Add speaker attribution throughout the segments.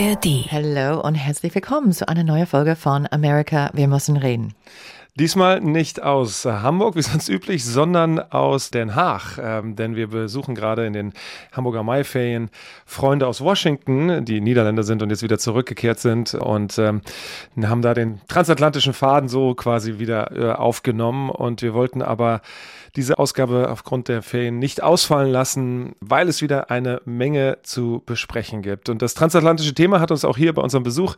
Speaker 1: ARD.
Speaker 2: Hallo und herzlich willkommen zu einer neuen Folge von America, wir müssen reden.
Speaker 3: Diesmal nicht aus Hamburg, wie sonst üblich, sondern aus Den Haag. Ähm, denn wir besuchen gerade in den Hamburger Maiferien Freunde aus Washington, die Niederländer sind und jetzt wieder zurückgekehrt sind und ähm, haben da den transatlantischen Faden so quasi wieder äh, aufgenommen. Und wir wollten aber diese Ausgabe aufgrund der Ferien nicht ausfallen lassen, weil es wieder eine Menge zu besprechen gibt. Und das transatlantische Thema hat uns auch hier bei unserem Besuch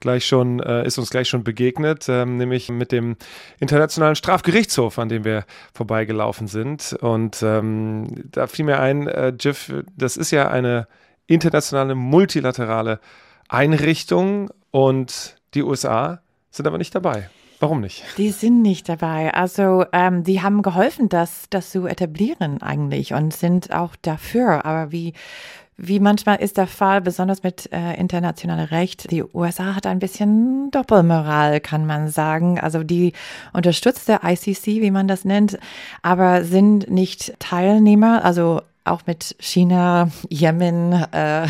Speaker 3: gleich schon, äh, ist uns gleich schon begegnet, ähm, nämlich mit dem Internationalen Strafgerichtshof, an dem wir vorbeigelaufen sind. Und ähm, da fiel mir ein, äh, Jiff, das ist ja eine internationale, multilaterale Einrichtung und die USA sind aber nicht dabei. Warum nicht?
Speaker 2: Die sind nicht dabei. Also ähm, die haben geholfen, das, das zu etablieren eigentlich und sind auch dafür. Aber wie wie manchmal ist der Fall, besonders mit äh, internationalem Recht, die USA hat ein bisschen Doppelmoral, kann man sagen. Also die unterstützt der ICC, wie man das nennt, aber sind nicht Teilnehmer, also auch mit China, Jemen, äh,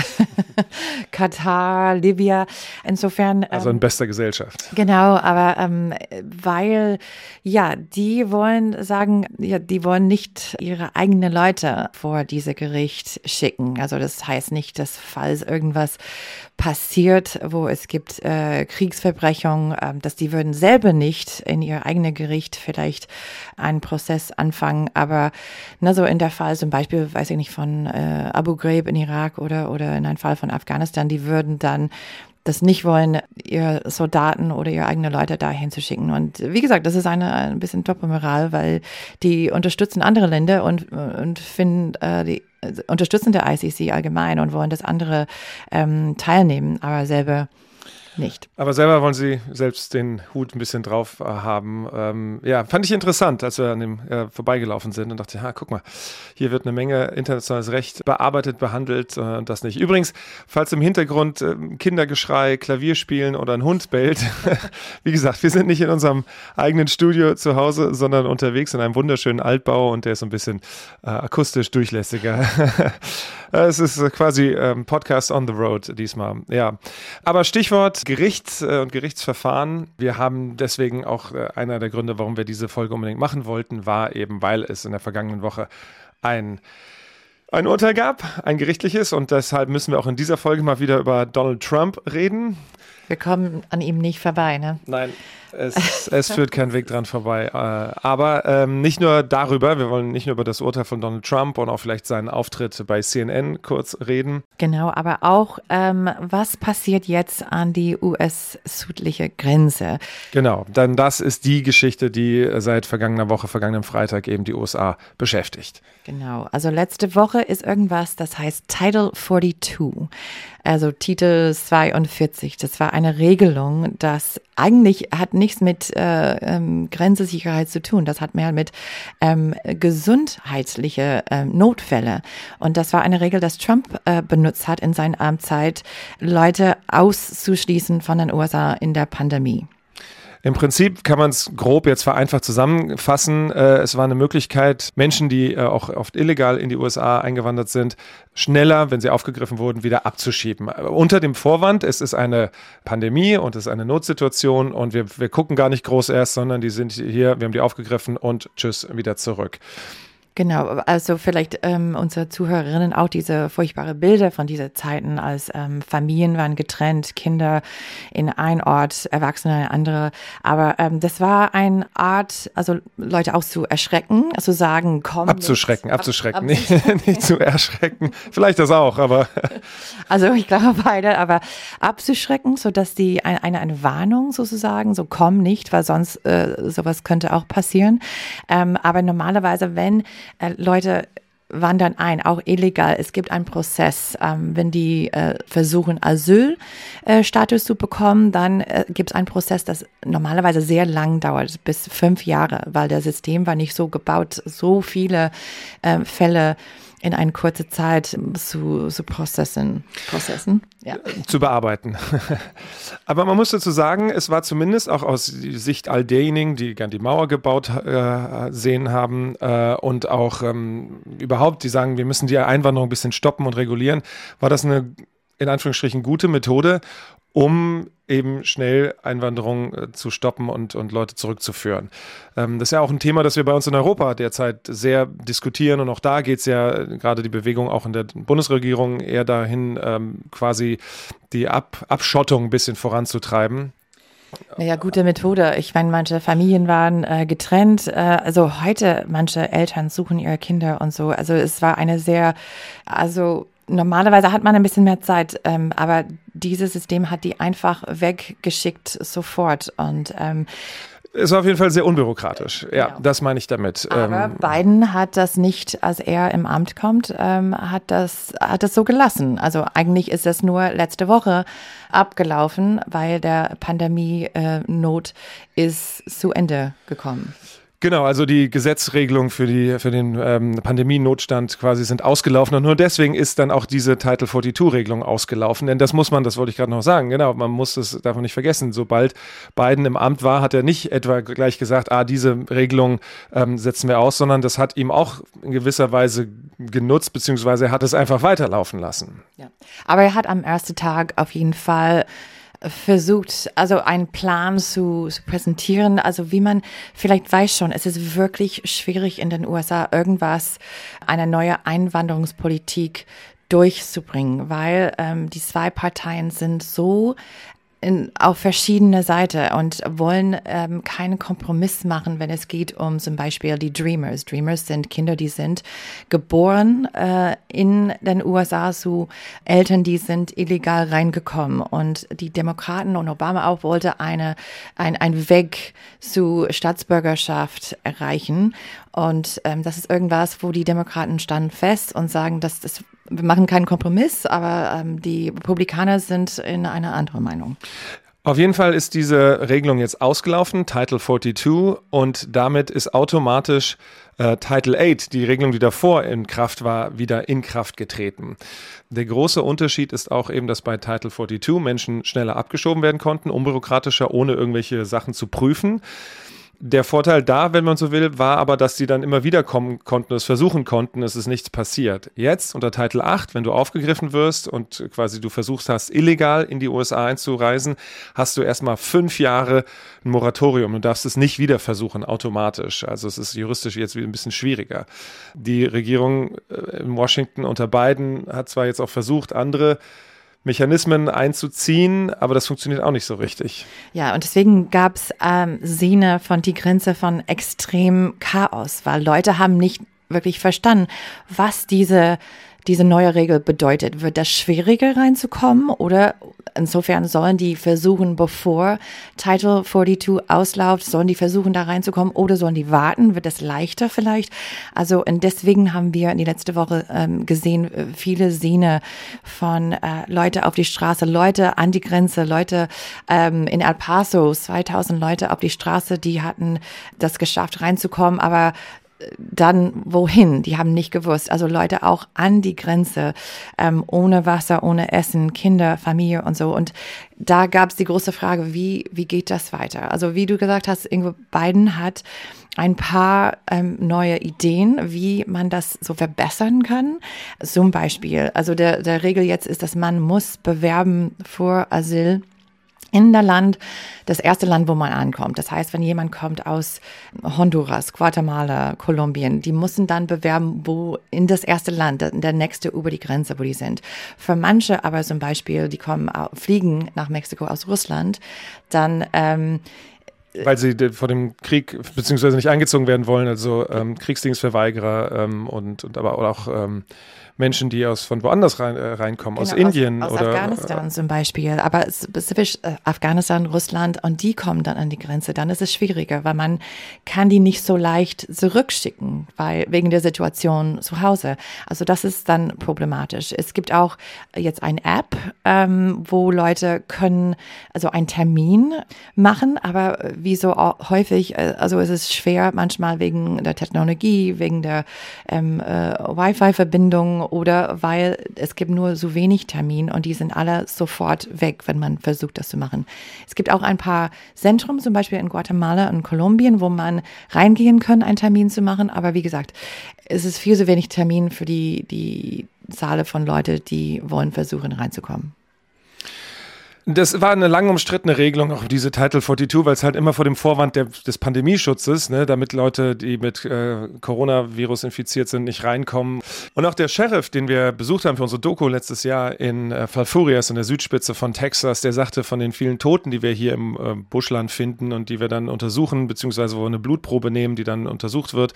Speaker 2: Katar, Libya. Insofern.
Speaker 3: Ähm, also in bester Gesellschaft.
Speaker 2: Genau, aber ähm, weil, ja, die wollen sagen, ja, die wollen nicht ihre eigenen Leute vor diese Gericht schicken. Also das heißt nicht, dass falls irgendwas passiert, wo es gibt äh, Kriegsverbrechungen, äh, dass die würden selber nicht in ihr eigenes Gericht vielleicht einen Prozess anfangen, aber na, so in der Fall zum Beispiel, weiß ich nicht, von äh, Abu Ghraib in Irak oder, oder in einem Fall von Afghanistan, die würden dann das nicht wollen, ihr Soldaten oder ihre eigenen Leute dahin zu schicken. Und wie gesagt, das ist eine, ein bisschen Doppelmoral, weil die unterstützen andere Länder und, und finden äh, die unterstützen der ICC allgemein und wollen, dass andere ähm, teilnehmen, aber selber nicht.
Speaker 3: Aber selber wollen Sie selbst den Hut ein bisschen drauf äh, haben. Ähm, ja, fand ich interessant, als wir an dem äh, vorbeigelaufen sind und dachte, ja, guck mal, hier wird eine Menge internationales Recht bearbeitet, behandelt äh, und das nicht. Übrigens, falls im Hintergrund äh, Kindergeschrei, Klavier spielen oder ein Hund bellt, wie gesagt, wir sind nicht in unserem eigenen Studio zu Hause, sondern unterwegs in einem wunderschönen Altbau und der ist ein bisschen äh, akustisch durchlässiger. es ist quasi ähm, Podcast on the road diesmal. Ja, aber Stichwort Gericht äh, und Gerichtsverfahren. Wir haben deswegen auch äh, einer der Gründe, warum wir diese Folge unbedingt machen wollten, war eben, weil es in der vergangenen Woche ein ein Urteil gab, ein gerichtliches, und deshalb müssen wir auch in dieser Folge mal wieder über Donald Trump reden.
Speaker 2: Wir kommen an ihm nicht vorbei, ne?
Speaker 3: Nein, es, es führt kein Weg dran vorbei. Äh, aber ähm, nicht nur darüber, wir wollen nicht nur über das Urteil von Donald Trump und auch vielleicht seinen Auftritt bei CNN kurz reden.
Speaker 2: Genau, aber auch, ähm, was passiert jetzt an die US-südliche Grenze?
Speaker 3: Genau, denn das ist die Geschichte, die seit vergangener Woche, vergangenen Freitag eben die USA beschäftigt.
Speaker 2: Genau, also letzte Woche ist irgendwas, das heißt Title 42 also Titel 42. Das war eine Regelung, das eigentlich hat nichts mit äh, ähm, Grenzesicherheit zu tun. Das hat mehr mit ähm, gesundheitliche ähm, Notfälle. Und das war eine Regel, dass Trump äh, benutzt hat in seiner Amtszeit, Leute auszuschließen von den USA in der Pandemie.
Speaker 3: Im Prinzip kann man es grob jetzt vereinfacht zusammenfassen. Äh, es war eine Möglichkeit, Menschen, die äh, auch oft illegal in die USA eingewandert sind, schneller, wenn sie aufgegriffen wurden, wieder abzuschieben. Unter dem Vorwand, es ist eine Pandemie und es ist eine Notsituation und wir, wir gucken gar nicht groß erst, sondern die sind hier, wir haben die aufgegriffen und tschüss, wieder zurück.
Speaker 2: Genau, also vielleicht ähm, unsere Zuhörerinnen auch diese furchtbare Bilder von dieser Zeiten, als ähm, Familien waren getrennt, Kinder in ein Ort, Erwachsene in eine andere. Aber ähm, das war eine Art, also Leute auch zu erschrecken, also sagen, komm.
Speaker 3: Abzuschrecken, jetzt, abzuschrecken, ab, nicht, nicht zu erschrecken. Vielleicht das auch, aber.
Speaker 2: Also ich glaube beide, aber abzuschrecken, so dass die eine, eine, eine Warnung sozusagen, so komm nicht, weil sonst äh, sowas könnte auch passieren. Ähm, aber normalerweise, wenn äh, Leute wandern ein, auch illegal. Es gibt einen Prozess. Ähm, wenn die äh, versuchen, Asylstatus äh, zu bekommen, dann äh, gibt es einen Prozess, das normalerweise sehr lang dauert, bis fünf Jahre, weil das System war nicht so gebaut, so viele äh, Fälle in eine kurze Zeit zu, zu processen. processen
Speaker 3: ja. Zu bearbeiten. Aber man muss dazu sagen, es war zumindest auch aus Sicht all derjenigen, die gern die Mauer gebaut äh, sehen haben äh, und auch ähm, überhaupt, die sagen, wir müssen die Einwanderung ein bisschen stoppen und regulieren, war das eine in Anführungsstrichen gute Methode, um eben schnell Einwanderung äh, zu stoppen und, und Leute zurückzuführen. Ähm, das ist ja auch ein Thema, das wir bei uns in Europa derzeit sehr diskutieren und auch da geht es ja äh, gerade die Bewegung auch in der Bundesregierung eher dahin, ähm, quasi die Ab Abschottung ein bisschen voranzutreiben.
Speaker 2: Naja, gute Methode. Ich meine, manche Familien waren äh, getrennt. Äh, also heute, manche Eltern suchen ihre Kinder und so. Also es war eine sehr, also normalerweise hat man ein bisschen mehr Zeit, ähm, aber dieses System hat die einfach weggeschickt sofort und ähm,
Speaker 3: ist auf jeden Fall sehr unbürokratisch. Ja, genau. das meine ich damit.
Speaker 2: Aber ähm, Biden hat das nicht, als er im Amt kommt, ähm, hat das hat das so gelassen. Also eigentlich ist das nur letzte Woche abgelaufen, weil der Pandemie-Not äh, ist zu Ende gekommen.
Speaker 3: Genau, also die Gesetzregelungen für, die, für den ähm, Pandemienotstand quasi sind ausgelaufen und nur deswegen ist dann auch diese Title 42-Regelung ausgelaufen. Denn das muss man, das wollte ich gerade noch sagen, genau, man muss das, man nicht vergessen. Sobald Biden im Amt war, hat er nicht etwa gleich gesagt, ah, diese Regelung ähm, setzen wir aus, sondern das hat ihm auch in gewisser Weise genutzt, beziehungsweise er hat es einfach weiterlaufen lassen.
Speaker 2: Ja. Aber er hat am ersten Tag auf jeden Fall versucht, also einen Plan zu, zu, präsentieren. Also wie man vielleicht weiß schon, es ist wirklich schwierig in den USA irgendwas, eine neue Einwanderungspolitik durchzubringen, weil ähm, die zwei Parteien sind so in, auf verschiedene Seiten und wollen ähm, keinen Kompromiss machen, wenn es geht um zum Beispiel die Dreamers. Dreamers sind Kinder, die sind geboren äh, in den USA zu Eltern, die sind illegal reingekommen. Und die Demokraten und Obama auch wollte eine, ein, ein Weg zu Staatsbürgerschaft erreichen. Und ähm, das ist irgendwas, wo die Demokraten standen fest und sagen, dass das wir machen keinen Kompromiss, aber ähm, die Republikaner sind in einer anderen Meinung.
Speaker 3: Auf jeden Fall ist diese Regelung jetzt ausgelaufen, Title 42, und damit ist automatisch äh, Title 8, die Regelung, die davor in Kraft war, wieder in Kraft getreten. Der große Unterschied ist auch eben, dass bei Title 42 Menschen schneller abgeschoben werden konnten, unbürokratischer, ohne irgendwelche Sachen zu prüfen. Der Vorteil da, wenn man so will, war aber, dass sie dann immer wieder kommen konnten, es versuchen konnten, es ist nichts passiert. Jetzt unter Titel 8, wenn du aufgegriffen wirst und quasi du versuchst hast, illegal in die USA einzureisen, hast du erstmal fünf Jahre ein Moratorium. Du darfst es nicht wieder versuchen, automatisch. Also es ist juristisch jetzt wieder ein bisschen schwieriger. Die Regierung äh, in Washington unter Biden hat zwar jetzt auch versucht, andere Mechanismen einzuziehen, aber das funktioniert auch nicht so richtig.
Speaker 2: Ja, und deswegen gab es ähm, Szene von die Grenze von extrem Chaos, weil Leute haben nicht wirklich verstanden, was diese diese neue Regel bedeutet. Wird das schwieriger reinzukommen oder insofern sollen die versuchen, bevor Title 42 ausläuft, sollen die versuchen, da reinzukommen oder sollen die warten? Wird das leichter vielleicht? Also und deswegen haben wir in die letzte Woche ähm, gesehen, äh, viele Szene von äh, Leute auf die Straße, Leute an die Grenze, Leute ähm, in El Paso, 2000 Leute auf die Straße, die hatten das geschafft reinzukommen, aber dann wohin? Die haben nicht gewusst. Also Leute auch an die Grenze, ähm, ohne Wasser, ohne Essen, Kinder, Familie und so. Und da gab es die große Frage, wie, wie geht das weiter? Also wie du gesagt hast, Ingo Biden hat ein paar ähm, neue Ideen, wie man das so verbessern kann. Zum Beispiel, also der, der Regel jetzt ist, dass man muss bewerben vor Asyl in der Land, das erste Land, wo man ankommt. Das heißt, wenn jemand kommt aus Honduras, Guatemala, Kolumbien, die müssen dann bewerben, wo in das erste Land, der nächste über die Grenze, wo die sind. Für manche aber zum Beispiel, die kommen, fliegen nach Mexiko aus Russland, dann ähm,
Speaker 3: weil sie vor dem Krieg beziehungsweise nicht eingezogen werden wollen, also ähm, Kriegsdienstverweigerer ähm, und, und aber auch ähm, Menschen, die aus von woanders rein, äh, reinkommen, genau, aus Indien
Speaker 2: aus,
Speaker 3: aus
Speaker 2: oder Afghanistan zum Beispiel, aber spezifisch äh, Afghanistan, Russland und die kommen dann an die Grenze, dann ist es schwieriger, weil man kann die nicht so leicht zurückschicken, weil wegen der Situation zu Hause. Also das ist dann problematisch. Es gibt auch jetzt eine App, ähm, wo Leute können also einen Termin machen, aber wie so häufig, äh, also es ist schwer manchmal wegen der Technologie, wegen der ähm, äh, Wi-Fi-Verbindung oder weil es gibt nur so wenig Termin und die sind alle sofort weg, wenn man versucht, das zu machen. Es gibt auch ein paar Zentren, zum Beispiel in Guatemala und Kolumbien, wo man reingehen kann, einen Termin zu machen. Aber wie gesagt, es ist viel zu wenig Termin für die, die Zahl von Leuten, die wollen versuchen reinzukommen.
Speaker 3: Das war eine lang umstrittene Regelung, auch diese Title 42, weil es halt immer vor dem Vorwand der, des Pandemieschutzes, ne, damit Leute, die mit äh, Coronavirus infiziert sind, nicht reinkommen. Und auch der Sheriff, den wir besucht haben für unsere Doku letztes Jahr in äh, Falfurrias, in der Südspitze von Texas, der sagte von den vielen Toten, die wir hier im äh, Buschland finden und die wir dann untersuchen, beziehungsweise wo wir eine Blutprobe nehmen, die dann untersucht wird,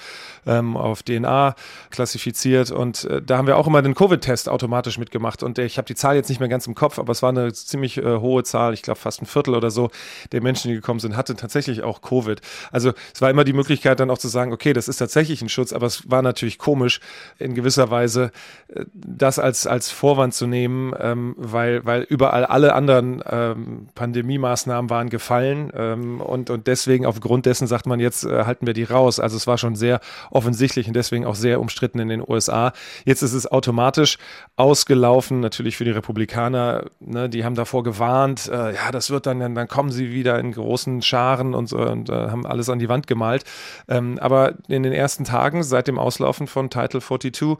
Speaker 3: ähm, auf DNA klassifiziert. Und äh, da haben wir auch immer den Covid-Test automatisch mitgemacht. Und ich habe die Zahl jetzt nicht mehr ganz im Kopf, aber es war eine ziemlich hohe Zahl, ich glaube fast ein Viertel oder so der Menschen, die gekommen sind, hatte tatsächlich auch Covid. Also es war immer die Möglichkeit dann auch zu sagen, okay, das ist tatsächlich ein Schutz, aber es war natürlich komisch in gewisser Weise äh, das als, als Vorwand zu nehmen, ähm, weil, weil überall alle anderen ähm, Pandemie-Maßnahmen waren gefallen ähm, und, und deswegen aufgrund dessen sagt man, jetzt äh, halten wir die raus. Also es war schon sehr offensichtlich und deswegen auch sehr umstritten in den USA. Jetzt ist es automatisch ausgelaufen, natürlich für die Republikaner, ne, die haben davor gewarnt, gewarnt, äh, ja, das wird dann, dann kommen sie wieder in großen Scharen und, und äh, haben alles an die Wand gemalt. Ähm, aber in den ersten Tagen seit dem Auslaufen von Title 42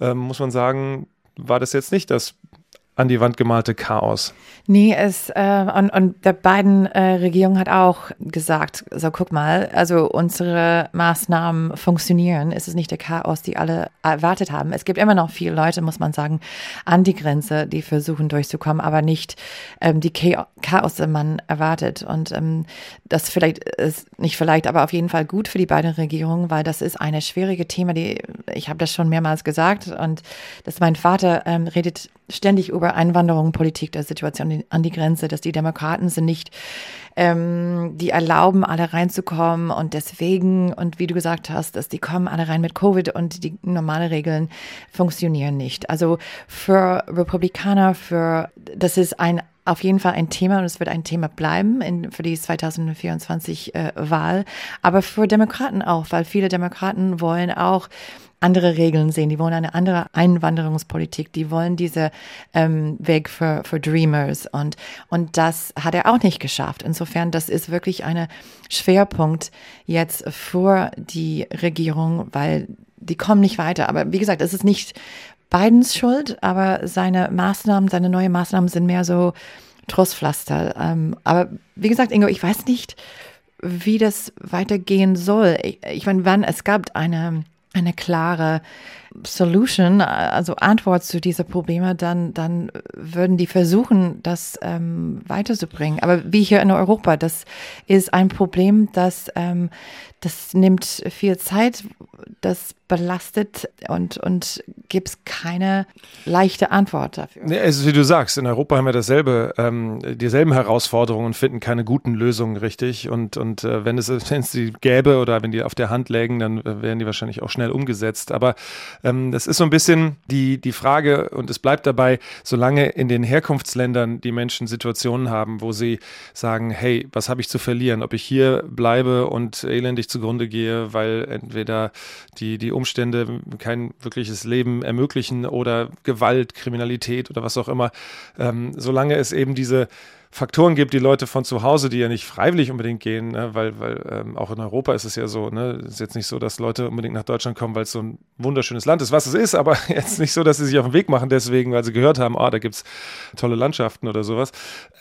Speaker 3: ähm, muss man sagen, war das jetzt nicht das an die Wand gemalte Chaos.
Speaker 2: Nee, es, äh, und, und der beiden äh, Regierung hat auch gesagt, so guck mal, also unsere Maßnahmen funktionieren. Es ist nicht der Chaos, die alle erwartet haben. Es gibt immer noch viele Leute, muss man sagen, an die Grenze, die versuchen durchzukommen, aber nicht ähm, die Chaos, die man erwartet. Und ähm, das vielleicht ist nicht vielleicht, aber auf jeden Fall gut für die beiden Regierungen, weil das ist eine schwierige Thema, die ich habe das schon mehrmals gesagt und dass mein Vater ähm, redet ständig über Einwanderung, Politik der Situation an die Grenze, dass die Demokraten sind nicht, ähm, die erlauben, alle reinzukommen und deswegen, und wie du gesagt hast, dass die kommen alle rein mit Covid und die normale Regeln funktionieren nicht. Also für Republikaner, für, das ist ein auf jeden Fall ein Thema und es wird ein Thema bleiben in, für die 2024 äh, Wahl, aber für Demokraten auch, weil viele Demokraten wollen auch andere Regeln sehen, die wollen eine andere Einwanderungspolitik, die wollen diese ähm, Weg für, für Dreamers und, und das hat er auch nicht geschafft. Insofern, das ist wirklich ein Schwerpunkt jetzt für die Regierung, weil die kommen nicht weiter. Aber wie gesagt, es ist nicht Bidens Schuld, aber seine Maßnahmen, seine neuen Maßnahmen sind mehr so Trostpflaster. Ähm, aber wie gesagt, Ingo, ich weiß nicht, wie das weitergehen soll. Ich, ich meine, wann es gab eine eine klare Solution, also Antwort zu diese Probleme, dann, dann würden die versuchen, das ähm, weiterzubringen. Aber wie hier in Europa, das ist ein Problem, das, ähm, das nimmt viel Zeit, das belastet und, und gibt es keine leichte Antwort dafür.
Speaker 3: Nee, also wie du sagst, in Europa haben wir dasselbe, ähm, dieselben Herausforderungen und finden keine guten Lösungen richtig. Und, und äh, wenn, es, wenn es die gäbe oder wenn die auf der Hand lägen, dann äh, wären die wahrscheinlich auch schnell umgesetzt. Aber ähm, das ist so ein bisschen die, die Frage und es bleibt dabei, solange in den Herkunftsländern die Menschen Situationen haben, wo sie sagen, hey, was habe ich zu verlieren, ob ich hier bleibe und elendig zugrunde gehe, weil entweder die, die Umstände kein wirkliches Leben ermöglichen oder Gewalt, Kriminalität oder was auch immer, ähm, solange es eben diese Faktoren gibt, die Leute von zu Hause, die ja nicht freiwillig unbedingt gehen, ne? weil, weil ähm, auch in Europa ist es ja so, ne? Ist jetzt nicht so, dass Leute unbedingt nach Deutschland kommen, weil es so ein wunderschönes Land ist, was es ist, aber jetzt nicht so, dass sie sich auf den Weg machen deswegen, weil sie gehört haben, ah, da gibt es tolle Landschaften oder sowas.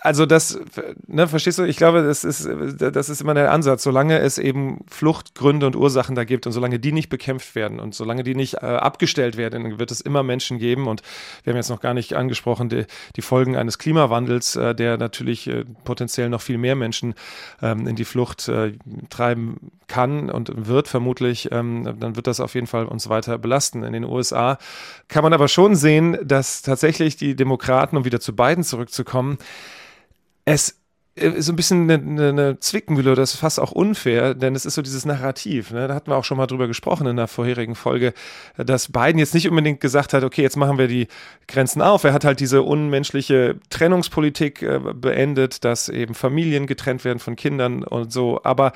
Speaker 3: Also das, ne, verstehst du, ich glaube, das ist, das ist immer der Ansatz, solange es eben Fluchtgründe und Ursachen da gibt und solange die nicht bekämpft werden und solange die nicht äh, abgestellt werden, dann wird es immer Menschen geben und wir haben jetzt noch gar nicht angesprochen, die, die Folgen eines Klimawandels, äh, der natürlich natürlich äh, potenziell noch viel mehr Menschen ähm, in die Flucht äh, treiben kann und wird vermutlich, ähm, dann wird das auf jeden Fall uns weiter belasten. In den USA kann man aber schon sehen, dass tatsächlich die Demokraten, um wieder zu beiden zurückzukommen, es so ein bisschen eine, eine Zwickmühle oder das ist fast auch unfair, denn es ist so dieses Narrativ. Ne? Da hatten wir auch schon mal drüber gesprochen in der vorherigen Folge, dass Biden jetzt nicht unbedingt gesagt hat, okay, jetzt machen wir die Grenzen auf. Er hat halt diese unmenschliche Trennungspolitik äh, beendet, dass eben Familien getrennt werden von Kindern und so. Aber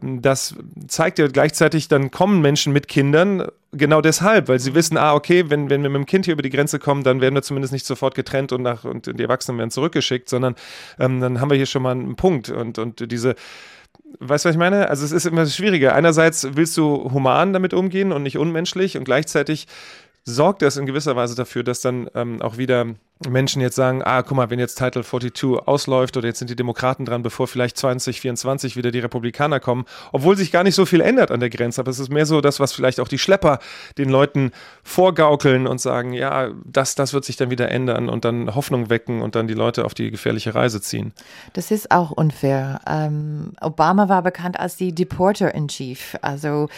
Speaker 3: ähm, das zeigt ja gleichzeitig, dann kommen Menschen mit Kindern genau deshalb, weil sie wissen, ah, okay, wenn, wenn wir mit dem Kind hier über die Grenze kommen, dann werden wir zumindest nicht sofort getrennt und, nach, und die Erwachsenen werden zurückgeschickt, sondern ähm, dann haben wir hier schon mal einen Punkt. Und, und diese, weißt du, was ich meine? Also es ist immer schwieriger. Einerseits willst du human damit umgehen und nicht unmenschlich und gleichzeitig sorgt das in gewisser Weise dafür, dass dann ähm, auch wieder Menschen jetzt sagen, ah, guck mal, wenn jetzt Title 42 ausläuft oder jetzt sind die Demokraten dran, bevor vielleicht 2024 wieder die Republikaner kommen, obwohl sich gar nicht so viel ändert an der Grenze, aber es ist mehr so das, was vielleicht auch die Schlepper den Leuten vorgaukeln und sagen, ja, das, das wird sich dann wieder ändern und dann Hoffnung wecken und dann die Leute auf die gefährliche Reise ziehen.
Speaker 2: Das ist auch unfair. Ähm, Obama war bekannt als die Deporter in Chief, also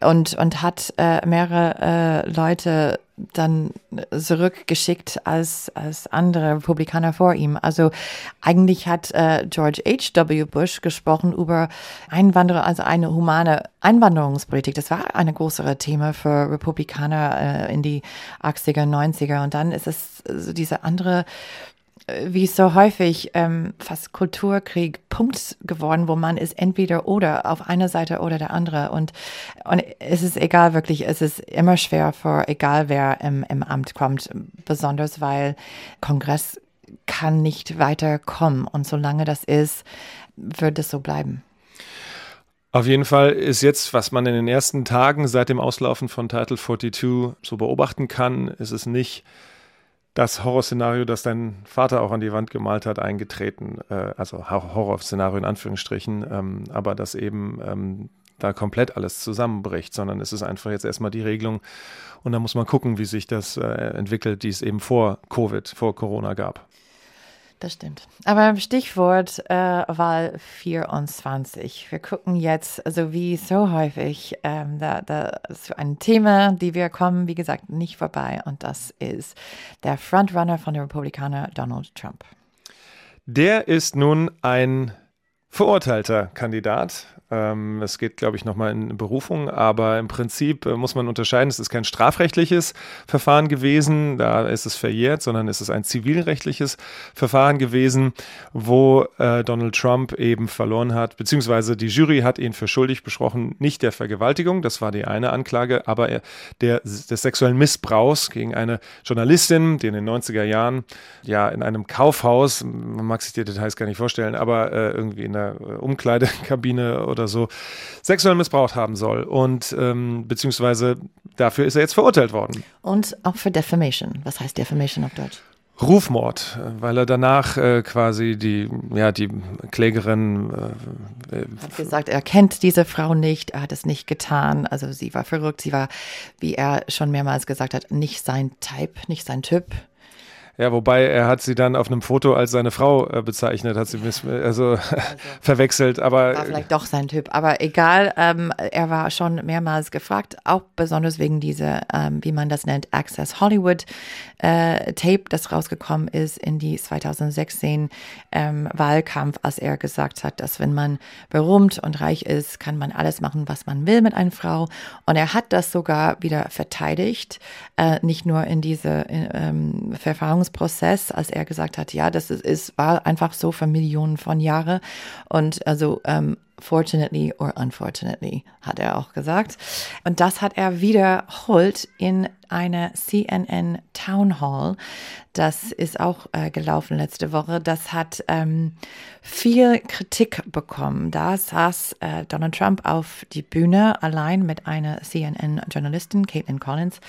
Speaker 2: und, und hat äh, mehrere äh, Leute dann zurückgeschickt als, als andere Republikaner vor ihm. Also eigentlich hat äh, George H.W. Bush gesprochen über Einwanderer, also eine humane Einwanderungspolitik. Das war ein größere Thema für Republikaner äh, in die 80er, 90er. Und dann ist es so diese andere wie so häufig ähm, fast Kulturkrieg Punkt geworden, wo man ist entweder oder auf einer Seite oder der andere. Und und es ist egal wirklich, es ist immer schwer für egal wer im, im Amt kommt, besonders weil Kongress kann nicht weiterkommen. Und solange das ist, wird es so bleiben.
Speaker 3: Auf jeden Fall ist jetzt, was man in den ersten Tagen seit dem Auslaufen von Title 42 so beobachten kann, ist es nicht das Horrorszenario, das dein Vater auch an die Wand gemalt hat, eingetreten. Äh, also Horrorszenario in Anführungsstrichen, ähm, aber dass eben ähm, da komplett alles zusammenbricht, sondern es ist einfach jetzt erstmal die Regelung und da muss man gucken, wie sich das äh, entwickelt, die es eben vor Covid, vor Corona gab.
Speaker 2: Das stimmt. Aber Stichwort äh, Wahl 24. Wir gucken jetzt, also wie so häufig, ähm, da, da ist ein Thema, die wir kommen, wie gesagt, nicht vorbei. Und das ist der Frontrunner von den Republikanern, Donald Trump.
Speaker 3: Der ist nun ein verurteilter Kandidat. Ähm, es geht, glaube ich, nochmal in Berufung, aber im Prinzip äh, muss man unterscheiden, es ist kein strafrechtliches Verfahren gewesen, da ist es verjährt, sondern es ist ein zivilrechtliches Verfahren gewesen, wo äh, Donald Trump eben verloren hat, beziehungsweise die Jury hat ihn für schuldig besprochen, nicht der Vergewaltigung, das war die eine Anklage, aber er, der, des sexuellen Missbrauchs gegen eine Journalistin, die in den 90er Jahren ja in einem Kaufhaus, man mag sich die Details gar nicht vorstellen, aber äh, irgendwie in der äh, Umkleidekabine oder so sexuell missbraucht haben soll. Und ähm, beziehungsweise dafür ist er jetzt verurteilt worden.
Speaker 2: Und auch für Defamation. Was heißt Defamation auf Deutsch?
Speaker 3: Rufmord, weil er danach äh, quasi die, ja, die Klägerin
Speaker 2: äh, hat gesagt, er kennt diese Frau nicht, er hat es nicht getan, also sie war verrückt, sie war, wie er schon mehrmals gesagt hat, nicht sein Type, nicht sein Typ.
Speaker 3: Ja, wobei er hat sie dann auf einem Foto als seine Frau äh, bezeichnet, hat sie also, also verwechselt, aber
Speaker 2: war vielleicht doch sein Typ, aber egal. Ähm, er war schon mehrmals gefragt, auch besonders wegen dieser, ähm, wie man das nennt, Access Hollywood äh, Tape, das rausgekommen ist in die 2016 ähm, Wahlkampf, als er gesagt hat, dass wenn man berühmt und reich ist, kann man alles machen, was man will mit einer Frau. Und er hat das sogar wieder verteidigt, äh, nicht nur in diese ähm, Verfahren Entscheidungsprozess, als er gesagt hat, ja, das ist, ist war einfach so für Millionen von Jahren. Und also ähm, fortunately or unfortunately, hat er auch gesagt. Und das hat er wiederholt in einer CNN Town Hall. Das ist auch äh, gelaufen letzte Woche. Das hat ähm, viel Kritik bekommen. Da saß äh, Donald Trump auf die Bühne allein mit einer CNN-Journalistin, Caitlin Collins.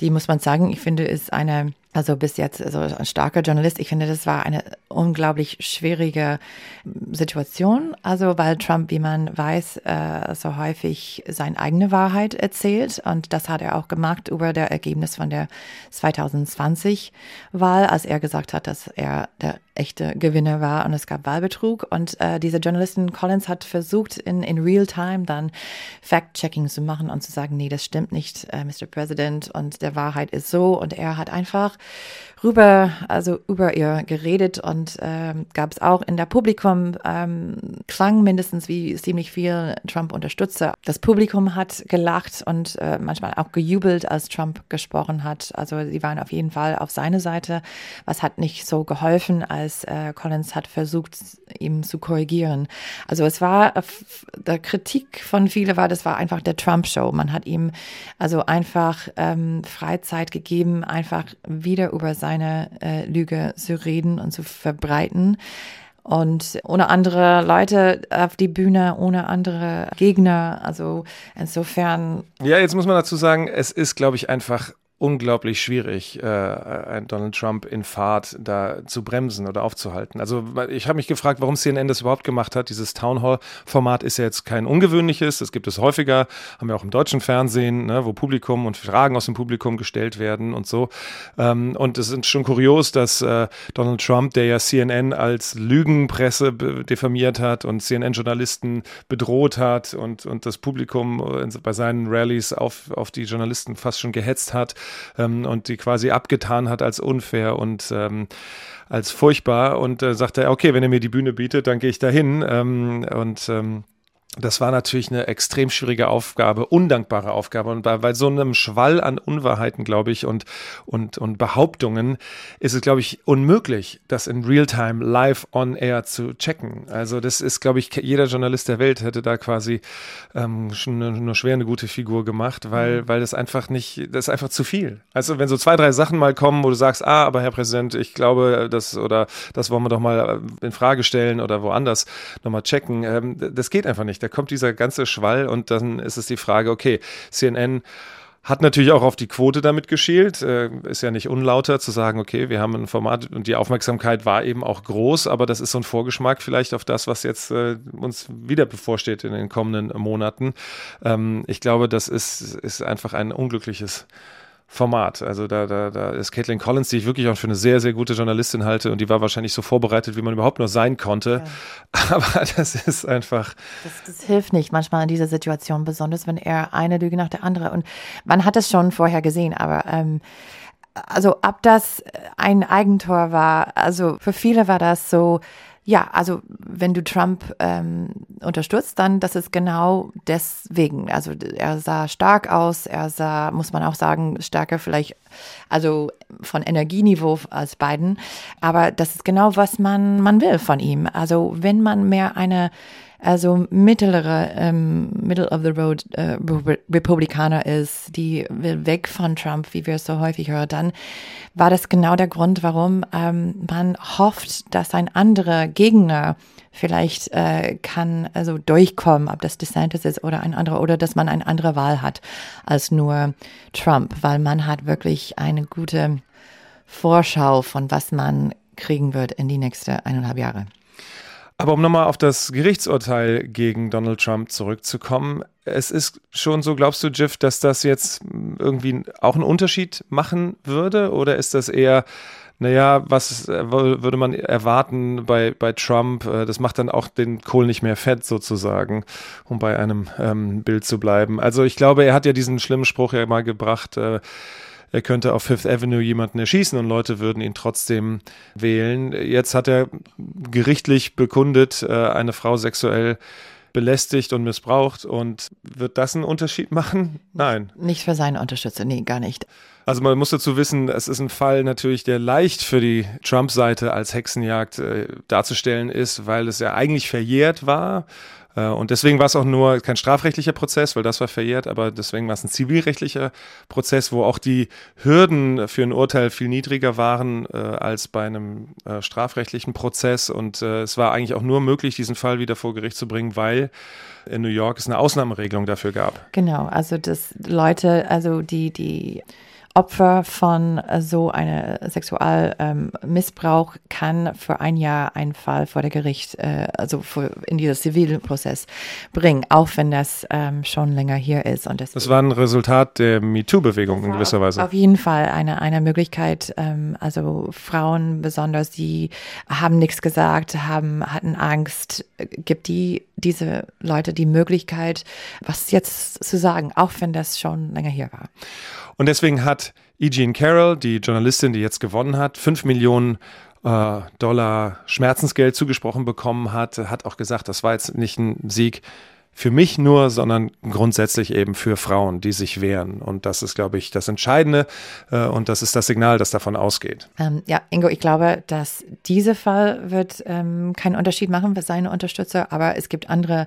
Speaker 2: Die muss man sagen, ich finde, ist eine also bis jetzt also ein starker Journalist. Ich finde, das war eine unglaublich schwierige Situation. Also weil Trump, wie man weiß, äh, so häufig seine eigene Wahrheit erzählt. Und das hat er auch gemacht über das Ergebnis von der 2020-Wahl, als er gesagt hat, dass er der echte Gewinner war und es gab Wahlbetrug. Und äh, dieser Journalistin Collins hat versucht, in, in real time dann Fact-Checking zu machen und zu sagen, nee, das stimmt nicht, äh, Mr. President, und der Wahrheit ist so. Und er hat einfach rüber, also über ihr geredet und ähm, gab es auch in der Publikum, ähm, klang mindestens wie ziemlich viel Trump-Unterstützer. Das Publikum hat gelacht und äh, manchmal auch gejubelt, als Trump gesprochen hat. Also sie waren auf jeden Fall auf seine Seite. Was hat nicht so geholfen, als äh, Collins hat versucht, ihm zu korrigieren. Also es war, äh, der Kritik von vielen war, das war einfach der Trump-Show. Man hat ihm also einfach ähm, Freizeit gegeben, einfach wieder über sein seine äh, Lüge zu reden und zu verbreiten. Und ohne andere Leute auf die Bühne, ohne andere Gegner. Also insofern.
Speaker 3: Ja, jetzt muss man dazu sagen, es ist, glaube ich, einfach unglaublich schwierig, äh, Donald Trump in Fahrt da zu bremsen oder aufzuhalten. Also ich habe mich gefragt, warum CNN das überhaupt gemacht hat. Dieses Town Hall-Format ist ja jetzt kein ungewöhnliches, das gibt es häufiger, haben wir auch im deutschen Fernsehen, ne, wo Publikum und Fragen aus dem Publikum gestellt werden und so. Ähm, und es ist schon kurios, dass äh, Donald Trump, der ja CNN als Lügenpresse diffamiert hat und CNN-Journalisten bedroht hat und, und das Publikum äh, bei seinen Rallyes auf, auf die Journalisten fast schon gehetzt hat, ähm, und die quasi abgetan hat als unfair und ähm, als furchtbar und äh, sagte, okay, wenn er mir die Bühne bietet, dann gehe ich dahin ähm, und ähm, das war natürlich eine extrem schwierige Aufgabe, undankbare Aufgabe. Und bei, bei so einem Schwall an Unwahrheiten, glaube ich, und, und, und Behauptungen ist es, glaube ich, unmöglich, das in Realtime live on air zu checken. Also das ist, glaube ich, jeder Journalist der Welt hätte da quasi ähm, schon nur, nur schwer eine gute Figur gemacht, weil, mhm. weil das einfach nicht, das ist einfach zu viel. Also wenn so zwei, drei Sachen mal kommen, wo du sagst, ah, aber Herr Präsident, ich glaube, das oder das wollen wir doch mal in Frage stellen oder woanders nochmal checken, ähm, das geht einfach nicht da kommt dieser ganze Schwall und dann ist es die Frage, okay, CNN hat natürlich auch auf die Quote damit geschielt. Äh, ist ja nicht unlauter zu sagen, okay, wir haben ein Format und die Aufmerksamkeit war eben auch groß, aber das ist so ein Vorgeschmack vielleicht auf das, was jetzt äh, uns wieder bevorsteht in den kommenden Monaten. Ähm, ich glaube, das ist, ist einfach ein unglückliches Format. Also da, da, da ist Caitlin Collins, die ich wirklich auch für eine sehr, sehr gute Journalistin halte und die war wahrscheinlich so vorbereitet, wie man überhaupt nur sein konnte. Ja. Aber das ist einfach.
Speaker 2: Das, das, hilft nicht manchmal in dieser Situation, besonders wenn er eine Lüge nach der andere und man hat es schon vorher gesehen, aber ähm, also ab das ein Eigentor war, also für viele war das so, ja, also wenn du Trump ähm, unterstützt, dann das ist genau deswegen. Also er sah stark aus, er sah, muss man auch sagen, stärker vielleicht, also von Energieniveau als Biden. Aber das ist genau, was man, man will von ihm. Also wenn man mehr eine also mittlere, ähm, Middle of the Road äh, Republikaner ist, die will weg von Trump, wie wir es so häufig hören, dann war das genau der Grund, warum ähm, man hofft, dass ein anderer Gegner vielleicht äh, kann also durchkommen, ob das DeSantis ist oder ein anderer, oder dass man eine andere Wahl hat als nur Trump, weil man hat wirklich eine gute Vorschau von was man kriegen wird in die nächsten eineinhalb Jahre.
Speaker 3: Aber um nochmal auf das Gerichtsurteil gegen Donald Trump zurückzukommen, es ist schon so, glaubst du, Jiff, dass das jetzt irgendwie auch einen Unterschied machen würde? Oder ist das eher, naja, was würde man erwarten bei, bei Trump? Äh, das macht dann auch den Kohl nicht mehr fett sozusagen, um bei einem ähm, Bild zu bleiben. Also ich glaube, er hat ja diesen schlimmen Spruch ja mal gebracht, äh, er könnte auf Fifth Avenue jemanden erschießen und Leute würden ihn trotzdem wählen. Jetzt hat er gerichtlich bekundet, äh, eine Frau sexuell belästigt und missbraucht. Und wird das einen Unterschied machen? Nein.
Speaker 2: Nicht für seine Unterstützer, nee, gar nicht.
Speaker 3: Also man muss dazu wissen, es ist ein Fall natürlich, der leicht für die Trump-Seite als Hexenjagd äh, darzustellen ist, weil es ja eigentlich verjährt war und deswegen war es auch nur kein strafrechtlicher Prozess, weil das war verjährt, aber deswegen war es ein zivilrechtlicher Prozess, wo auch die Hürden für ein Urteil viel niedriger waren äh, als bei einem äh, strafrechtlichen Prozess. Und äh, es war eigentlich auch nur möglich, diesen Fall wieder vor Gericht zu bringen, weil in New York es eine Ausnahmeregelung dafür gab.
Speaker 2: Genau, also dass Leute, also die, die Opfer von so einem Sexualmissbrauch ähm, kann für ein Jahr einen Fall vor der Gericht, äh, also für, in dieser Zivilprozess bringen, auch wenn das ähm, schon länger hier ist.
Speaker 3: Und das war ein Resultat der MeToo-Bewegung in gewisser Weise.
Speaker 2: Auf jeden Fall eine, eine Möglichkeit. Ähm, also Frauen besonders, die haben nichts gesagt, haben, hatten Angst, gibt die diese Leute die Möglichkeit, was jetzt zu sagen, auch wenn das schon länger hier war.
Speaker 3: Und deswegen hat E. Jean Carroll, die Journalistin, die jetzt gewonnen hat, fünf Millionen äh, Dollar Schmerzensgeld zugesprochen bekommen hat, hat auch gesagt, das war jetzt nicht ein Sieg für mich nur, sondern grundsätzlich eben für Frauen, die sich wehren. Und das ist, glaube ich, das Entscheidende äh, und das ist das Signal, das davon ausgeht.
Speaker 2: Ähm, ja, Ingo, ich glaube, dass dieser Fall wird ähm, keinen Unterschied machen für seine Unterstützer, aber es gibt andere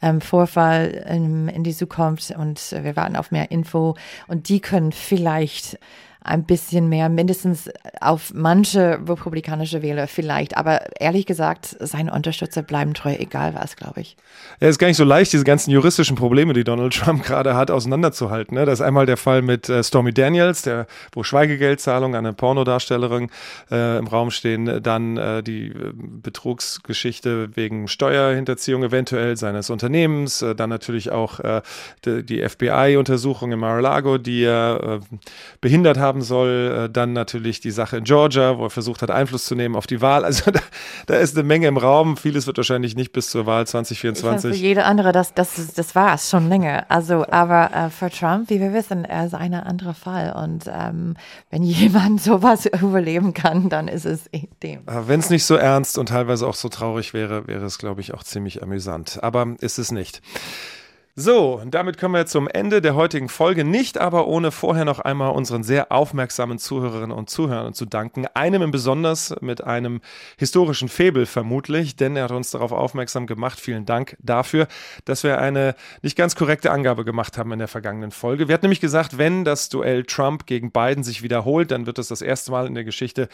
Speaker 2: ähm, Vorfall in, die Zukunft und wir warten auf mehr Info und die können vielleicht ein bisschen mehr, mindestens auf manche republikanische Wähler vielleicht. Aber ehrlich gesagt, seine Unterstützer bleiben treu, egal was, glaube ich.
Speaker 3: Ja, ist gar nicht so leicht, diese ganzen juristischen Probleme, die Donald Trump gerade hat, auseinanderzuhalten. Ne? Das ist einmal der Fall mit äh, Stormy Daniels, der, wo Schweigegeldzahlungen an eine Pornodarstellerin äh, im Raum stehen. Dann äh, die äh, Betrugsgeschichte wegen Steuerhinterziehung eventuell seines Unternehmens. Äh, dann natürlich auch äh, die, die FBI-Untersuchung in Mar-a-Lago, die er behindert haben haben soll. Äh, dann natürlich die Sache in Georgia, wo er versucht hat, Einfluss zu nehmen auf die Wahl. Also da, da ist eine Menge im Raum. Vieles wird wahrscheinlich nicht bis zur Wahl 2024.
Speaker 2: Ich für jede andere, das, das, das war es schon länger. Also, aber äh, für Trump, wie wir wissen, er ist ein anderer Fall. Und ähm, wenn jemand sowas überleben kann, dann ist es dem.
Speaker 3: Äh, wenn es nicht so ernst und teilweise auch so traurig wäre, wäre es, glaube ich, auch ziemlich amüsant. Aber ist es nicht. So, damit kommen wir zum Ende der heutigen Folge, nicht aber ohne vorher noch einmal unseren sehr aufmerksamen Zuhörerinnen und Zuhörern zu danken. Einem im Besonders mit einem historischen Febel vermutlich, denn er hat uns darauf aufmerksam gemacht. Vielen Dank dafür, dass wir eine nicht ganz korrekte Angabe gemacht haben in der vergangenen Folge. Wir hatten nämlich gesagt, wenn das Duell Trump gegen Biden sich wiederholt, dann wird es das erste Mal in der Geschichte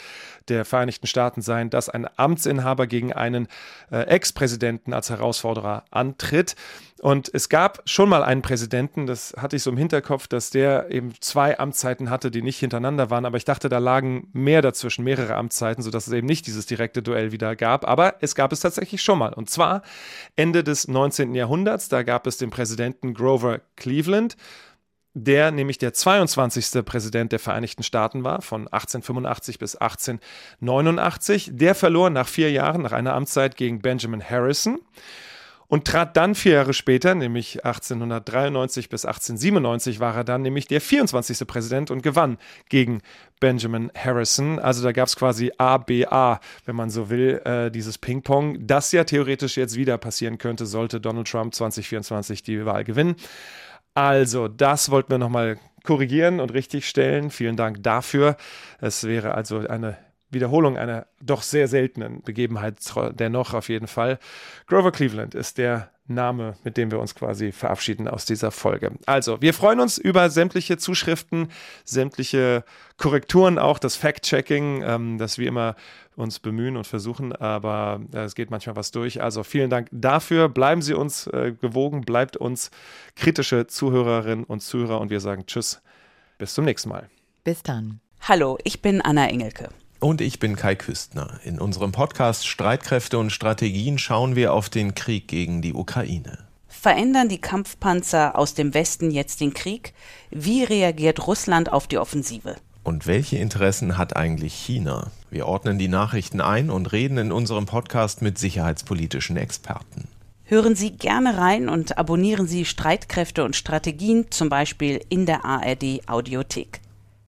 Speaker 3: der Vereinigten Staaten sein, dass ein Amtsinhaber gegen einen äh, Ex-Präsidenten als Herausforderer antritt. Und es gab schon mal einen Präsidenten, das hatte ich so im Hinterkopf, dass der eben zwei Amtszeiten hatte, die nicht hintereinander waren. Aber ich dachte, da lagen mehr dazwischen, mehrere Amtszeiten, sodass es eben nicht dieses direkte Duell wieder gab. Aber es gab es tatsächlich schon mal. Und zwar Ende des 19. Jahrhunderts. Da gab es den Präsidenten Grover Cleveland der nämlich der 22. Präsident der Vereinigten Staaten war, von 1885 bis 1889. Der verlor nach vier Jahren, nach einer Amtszeit gegen Benjamin Harrison und trat dann vier Jahre später, nämlich 1893 bis 1897, war er dann nämlich der 24. Präsident und gewann gegen Benjamin Harrison. Also da gab es quasi ABA, wenn man so will, äh, dieses Ping-Pong, das ja theoretisch jetzt wieder passieren könnte, sollte Donald Trump 2024 die Wahl gewinnen. Also, das wollten wir nochmal korrigieren und richtigstellen. Vielen Dank dafür. Es wäre also eine Wiederholung einer doch sehr seltenen Begebenheit dennoch auf jeden Fall. Grover Cleveland ist der Name, mit dem wir uns quasi verabschieden aus dieser Folge. Also, wir freuen uns über sämtliche Zuschriften, sämtliche Korrekturen, auch das Fact-Checking, ähm, das wir immer uns bemühen und versuchen, aber äh, es geht manchmal was durch. Also vielen Dank dafür. Bleiben Sie uns äh, gewogen, bleibt uns kritische Zuhörerinnen und Zuhörer und wir sagen Tschüss. Bis zum nächsten Mal.
Speaker 2: Bis dann.
Speaker 1: Hallo, ich bin Anna Engelke.
Speaker 4: Und ich bin Kai Küstner. In unserem Podcast Streitkräfte und Strategien schauen wir auf den Krieg gegen die Ukraine.
Speaker 1: Verändern die Kampfpanzer aus dem Westen jetzt den Krieg? Wie reagiert Russland auf die Offensive?
Speaker 4: Und welche Interessen hat eigentlich China? Wir ordnen die Nachrichten ein und reden in unserem Podcast mit sicherheitspolitischen Experten.
Speaker 1: Hören Sie gerne rein und abonnieren Sie Streitkräfte und Strategien, zum Beispiel in der ARD Audiothek.